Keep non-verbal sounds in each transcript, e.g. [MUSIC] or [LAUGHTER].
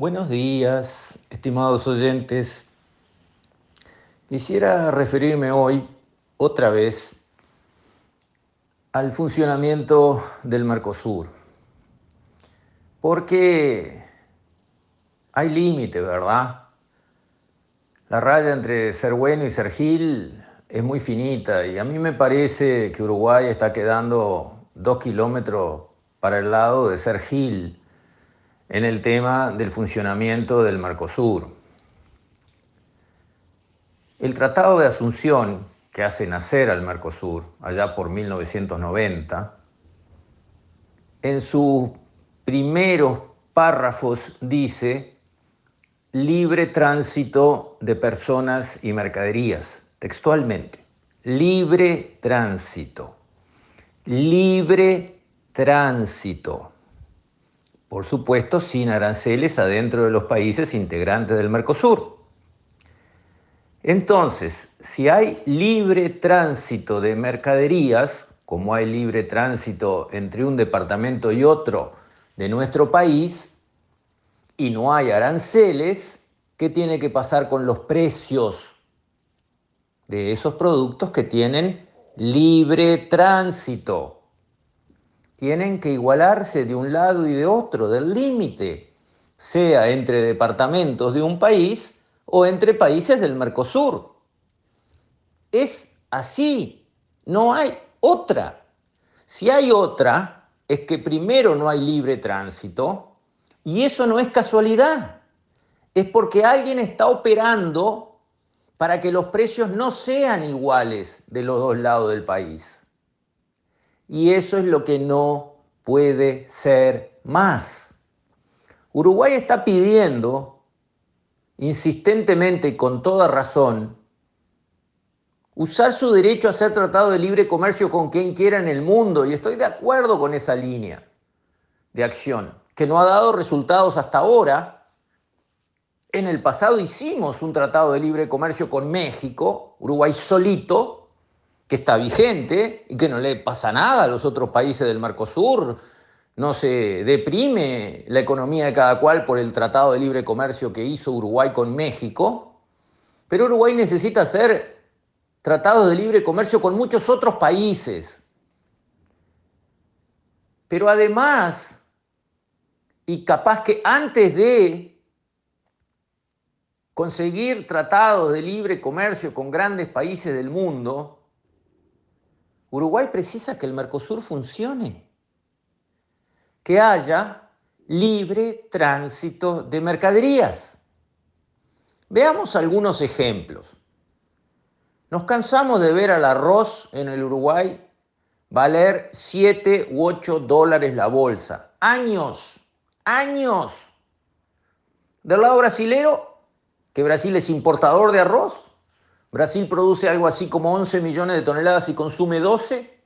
Buenos días, estimados oyentes. Quisiera referirme hoy otra vez al funcionamiento del Mercosur, porque hay límite, ¿verdad? La raya entre ser bueno y ser gil es muy finita y a mí me parece que Uruguay está quedando dos kilómetros para el lado de ser gil en el tema del funcionamiento del Mercosur. El Tratado de Asunción, que hace nacer al Mercosur allá por 1990, en sus primeros párrafos dice libre tránsito de personas y mercaderías, textualmente. Libre tránsito. Libre tránsito. Por supuesto, sin aranceles adentro de los países integrantes del Mercosur. Entonces, si hay libre tránsito de mercaderías, como hay libre tránsito entre un departamento y otro de nuestro país, y no hay aranceles, ¿qué tiene que pasar con los precios de esos productos que tienen libre tránsito? Tienen que igualarse de un lado y de otro del límite, sea entre departamentos de un país o entre países del Mercosur. Es así, no hay otra. Si hay otra, es que primero no hay libre tránsito y eso no es casualidad, es porque alguien está operando para que los precios no sean iguales de los dos lados del país. Y eso es lo que no puede ser más. Uruguay está pidiendo insistentemente y con toda razón usar su derecho a ser tratado de libre comercio con quien quiera en el mundo y estoy de acuerdo con esa línea de acción que no ha dado resultados hasta ahora. En el pasado hicimos un tratado de libre comercio con México, Uruguay solito, que está vigente y que no le pasa nada a los otros países del Mercosur, no se deprime la economía de cada cual por el tratado de libre comercio que hizo Uruguay con México, pero Uruguay necesita hacer tratados de libre comercio con muchos otros países. Pero además, y capaz que antes de conseguir tratados de libre comercio con grandes países del mundo, Uruguay precisa que el Mercosur funcione, que haya libre tránsito de mercaderías. Veamos algunos ejemplos. Nos cansamos de ver al arroz en el Uruguay valer 7 u 8 dólares la bolsa. Años, años. Del lado brasilero, que Brasil es importador de arroz, Brasil produce algo así como 11 millones de toneladas y consume 12,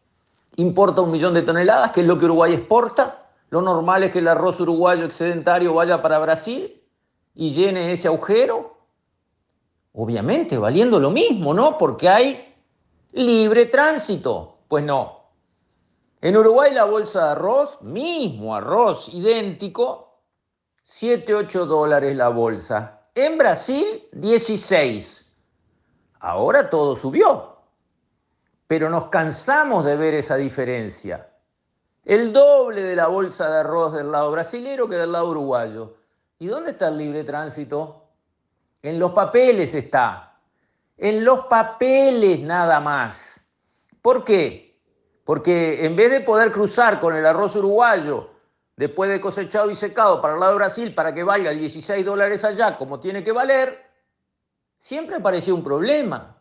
importa un millón de toneladas, que es lo que Uruguay exporta. Lo normal es que el arroz uruguayo excedentario vaya para Brasil y llene ese agujero. Obviamente, valiendo lo mismo, ¿no? Porque hay libre tránsito. Pues no. En Uruguay la bolsa de arroz, mismo arroz idéntico, 7, 8 dólares la bolsa. En Brasil, 16. Ahora todo subió, pero nos cansamos de ver esa diferencia. El doble de la bolsa de arroz del lado brasilero que del lado uruguayo. ¿Y dónde está el libre tránsito? En los papeles está. En los papeles nada más. ¿Por qué? Porque en vez de poder cruzar con el arroz uruguayo después de cosechado y secado para el lado de Brasil para que valga 16 dólares allá como tiene que valer, siempre aparecía un problema.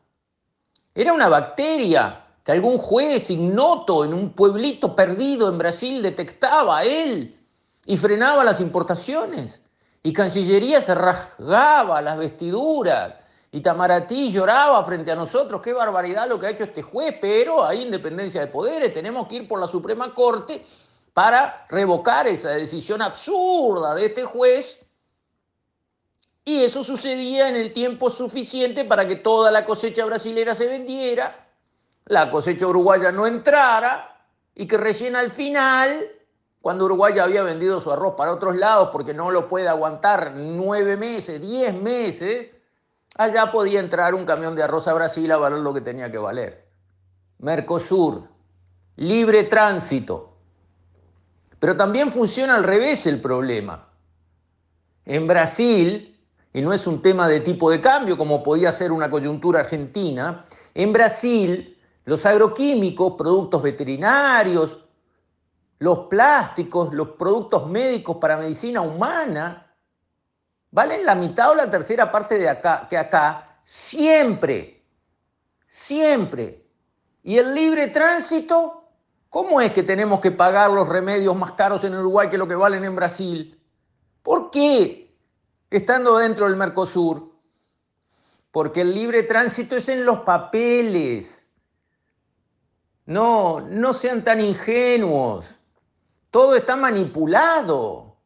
Era una bacteria que algún juez ignoto en un pueblito perdido en Brasil detectaba a él y frenaba las importaciones. Y Cancillería se rasgaba las vestiduras. Y Tamaratí lloraba frente a nosotros, qué barbaridad lo que ha hecho este juez, pero hay independencia de poderes, tenemos que ir por la Suprema Corte para revocar esa decisión absurda de este juez y eso sucedía en el tiempo suficiente para que toda la cosecha brasilera se vendiera, la cosecha uruguaya no entrara y que recién al final cuando Uruguay ya había vendido su arroz para otros lados porque no lo puede aguantar nueve meses, diez meses, allá podía entrar un camión de arroz a Brasil a valer lo que tenía que valer. Mercosur, libre tránsito. Pero también funciona al revés el problema. En Brasil, y no es un tema de tipo de cambio como podía ser una coyuntura argentina, en Brasil los agroquímicos, productos veterinarios, los plásticos, los productos médicos para medicina humana, valen la mitad o la tercera parte de acá que acá, siempre, siempre. Y el libre tránsito, ¿cómo es que tenemos que pagar los remedios más caros en Uruguay que lo que valen en Brasil? ¿Por qué? Estando dentro del Mercosur. Porque el libre tránsito es en los papeles. No, no sean tan ingenuos. Todo está manipulado.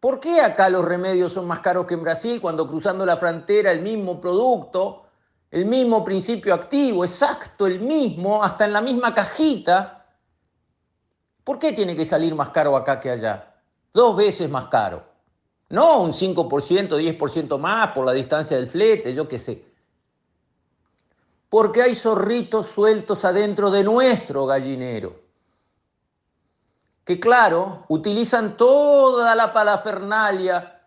¿Por qué acá los remedios son más caros que en Brasil cuando cruzando la frontera el mismo producto, el mismo principio activo, exacto, el mismo, hasta en la misma cajita? ¿Por qué tiene que salir más caro acá que allá? Dos veces más caro. No un 5%, 10% más por la distancia del flete, yo qué sé. Porque hay zorritos sueltos adentro de nuestro gallinero que claro, utilizan toda la palafernalia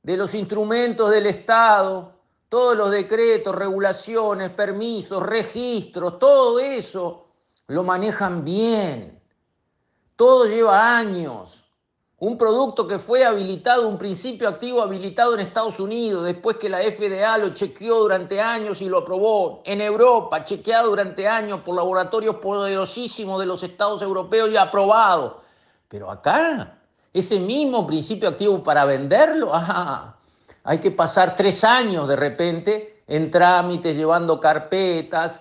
de los instrumentos del Estado, todos los decretos, regulaciones, permisos, registros, todo eso lo manejan bien. Todo lleva años. Un producto que fue habilitado, un principio activo habilitado en Estados Unidos, después que la FDA lo chequeó durante años y lo aprobó. En Europa, chequeado durante años por laboratorios poderosísimos de los Estados europeos y aprobado. Pero acá, ese mismo principio activo para venderlo, [LAUGHS] hay que pasar tres años de repente en trámites, llevando carpetas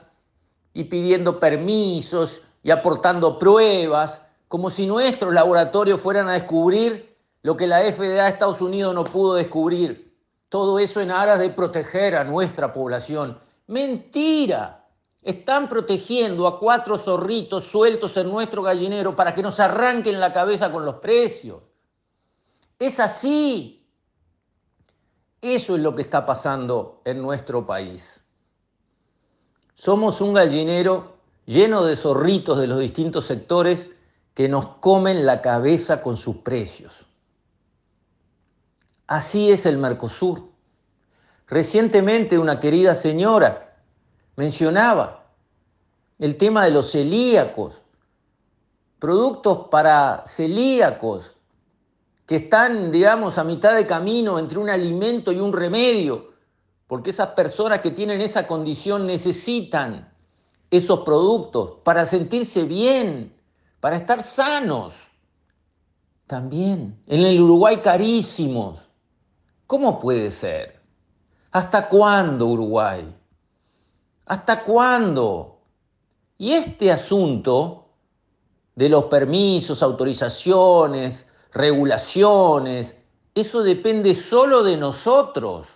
y pidiendo permisos y aportando pruebas como si nuestros laboratorios fueran a descubrir lo que la FDA de Estados Unidos no pudo descubrir. Todo eso en aras de proteger a nuestra población. Mentira. Están protegiendo a cuatro zorritos sueltos en nuestro gallinero para que nos arranquen la cabeza con los precios. Es así. Eso es lo que está pasando en nuestro país. Somos un gallinero lleno de zorritos de los distintos sectores que nos comen la cabeza con sus precios. Así es el Mercosur. Recientemente una querida señora mencionaba el tema de los celíacos, productos para celíacos que están, digamos, a mitad de camino entre un alimento y un remedio, porque esas personas que tienen esa condición necesitan esos productos para sentirse bien, para estar sanos. También en el Uruguay carísimos. ¿Cómo puede ser? ¿Hasta cuándo Uruguay? ¿Hasta cuándo? Y este asunto de los permisos, autorizaciones, regulaciones, eso depende solo de nosotros.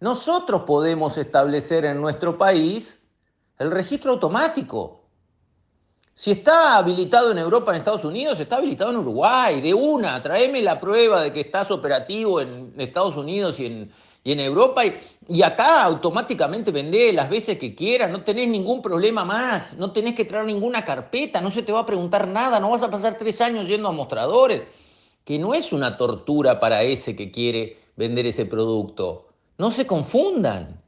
Nosotros podemos establecer en nuestro país el registro automático. Si está habilitado en Europa, en Estados Unidos, está habilitado en Uruguay. De una, tráeme la prueba de que estás operativo en Estados Unidos y en, en Europa. Y, y, acá automáticamente vendé las veces que quieras. No tenés ningún problema más. No tenés que traer ninguna carpeta. No se te va a preguntar nada. No vas a pasar tres años yendo a mostradores. Que no es una tortura para ese que quiere vender ese producto. No se confundan.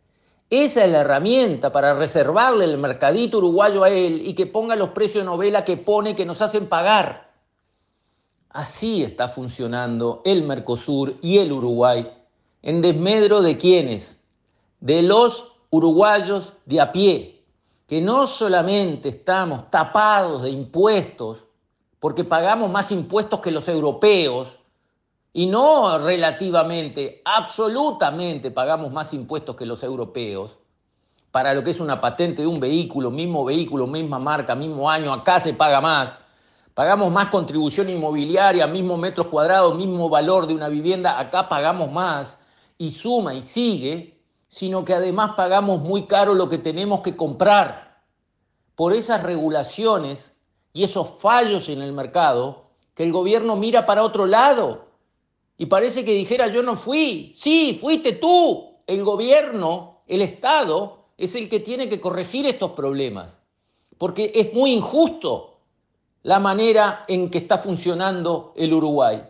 Esa es la herramienta para reservarle el mercadito uruguayo a él y que ponga los precios de novela que pone que nos hacen pagar. Así está funcionando el Mercosur y el Uruguay. ¿En desmedro de quiénes? De los uruguayos de a pie, que no solamente estamos tapados de impuestos, porque pagamos más impuestos que los europeos, y no relativamente, absolutamente pagamos más impuestos que los europeos para lo que es una patente de un vehículo, mismo vehículo, misma marca, mismo año, acá se paga más. Pagamos más contribución inmobiliaria, mismo metros cuadrados, mismo valor de una vivienda, acá pagamos más y suma y sigue, sino que además pagamos muy caro lo que tenemos que comprar por esas regulaciones y esos fallos en el mercado que el gobierno mira para otro lado y parece que dijera yo no fui. Sí, fuiste tú. El gobierno, el Estado, es el que tiene que corregir estos problemas. Porque es muy injusto la manera en que está funcionando el Uruguay.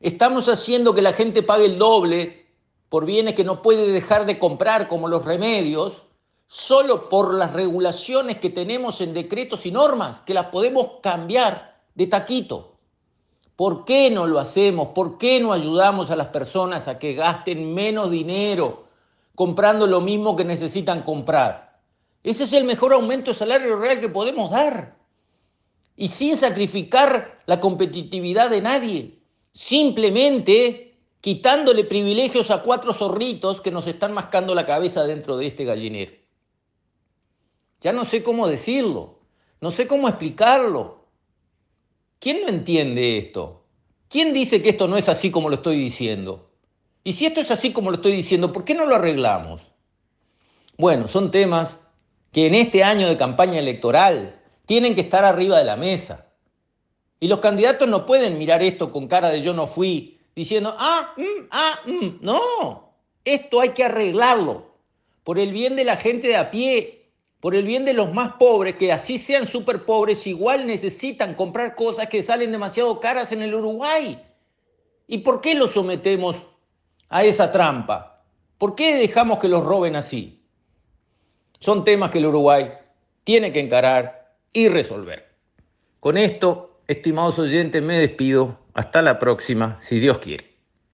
Estamos haciendo que la gente pague el doble por bienes que no puede dejar de comprar, como los remedios, solo por las regulaciones que tenemos en decretos y normas, que las podemos cambiar de taquito. ¿Por qué no lo hacemos? ¿Por qué no ayudamos a las personas a que gasten menos dinero comprando lo mismo que necesitan comprar? Ese es el mejor aumento de salario real que podemos dar. Y sin sacrificar la competitividad de nadie. Simplemente quitándole privilegios a cuatro zorritos que nos están mascando la cabeza dentro de este gallinero. Ya no sé cómo decirlo, no sé cómo explicarlo. ¿Quién no entiende esto? ¿Quién dice que esto no es así como lo estoy diciendo? Y si esto es así como lo estoy diciendo, ¿por qué no lo arreglamos? Bueno, son temas que en este año de campaña electoral tienen que estar arriba de la mesa. Y los candidatos no pueden mirar esto con cara de yo no fui, diciendo, ah, mm, ah, mm. no, esto hay que arreglarlo por el bien de la gente de a pie, por el bien de los más pobres, que así sean súper pobres, igual necesitan comprar cosas que salen demasiado caras en el Uruguay. ¿Y por qué los sometemos a esa trampa? ¿Por qué dejamos que los roben así? Son temas que el Uruguay tiene que encarar y resolver. Con esto, estimados oyentes, me despido. Hasta la próxima, si Dios quiere.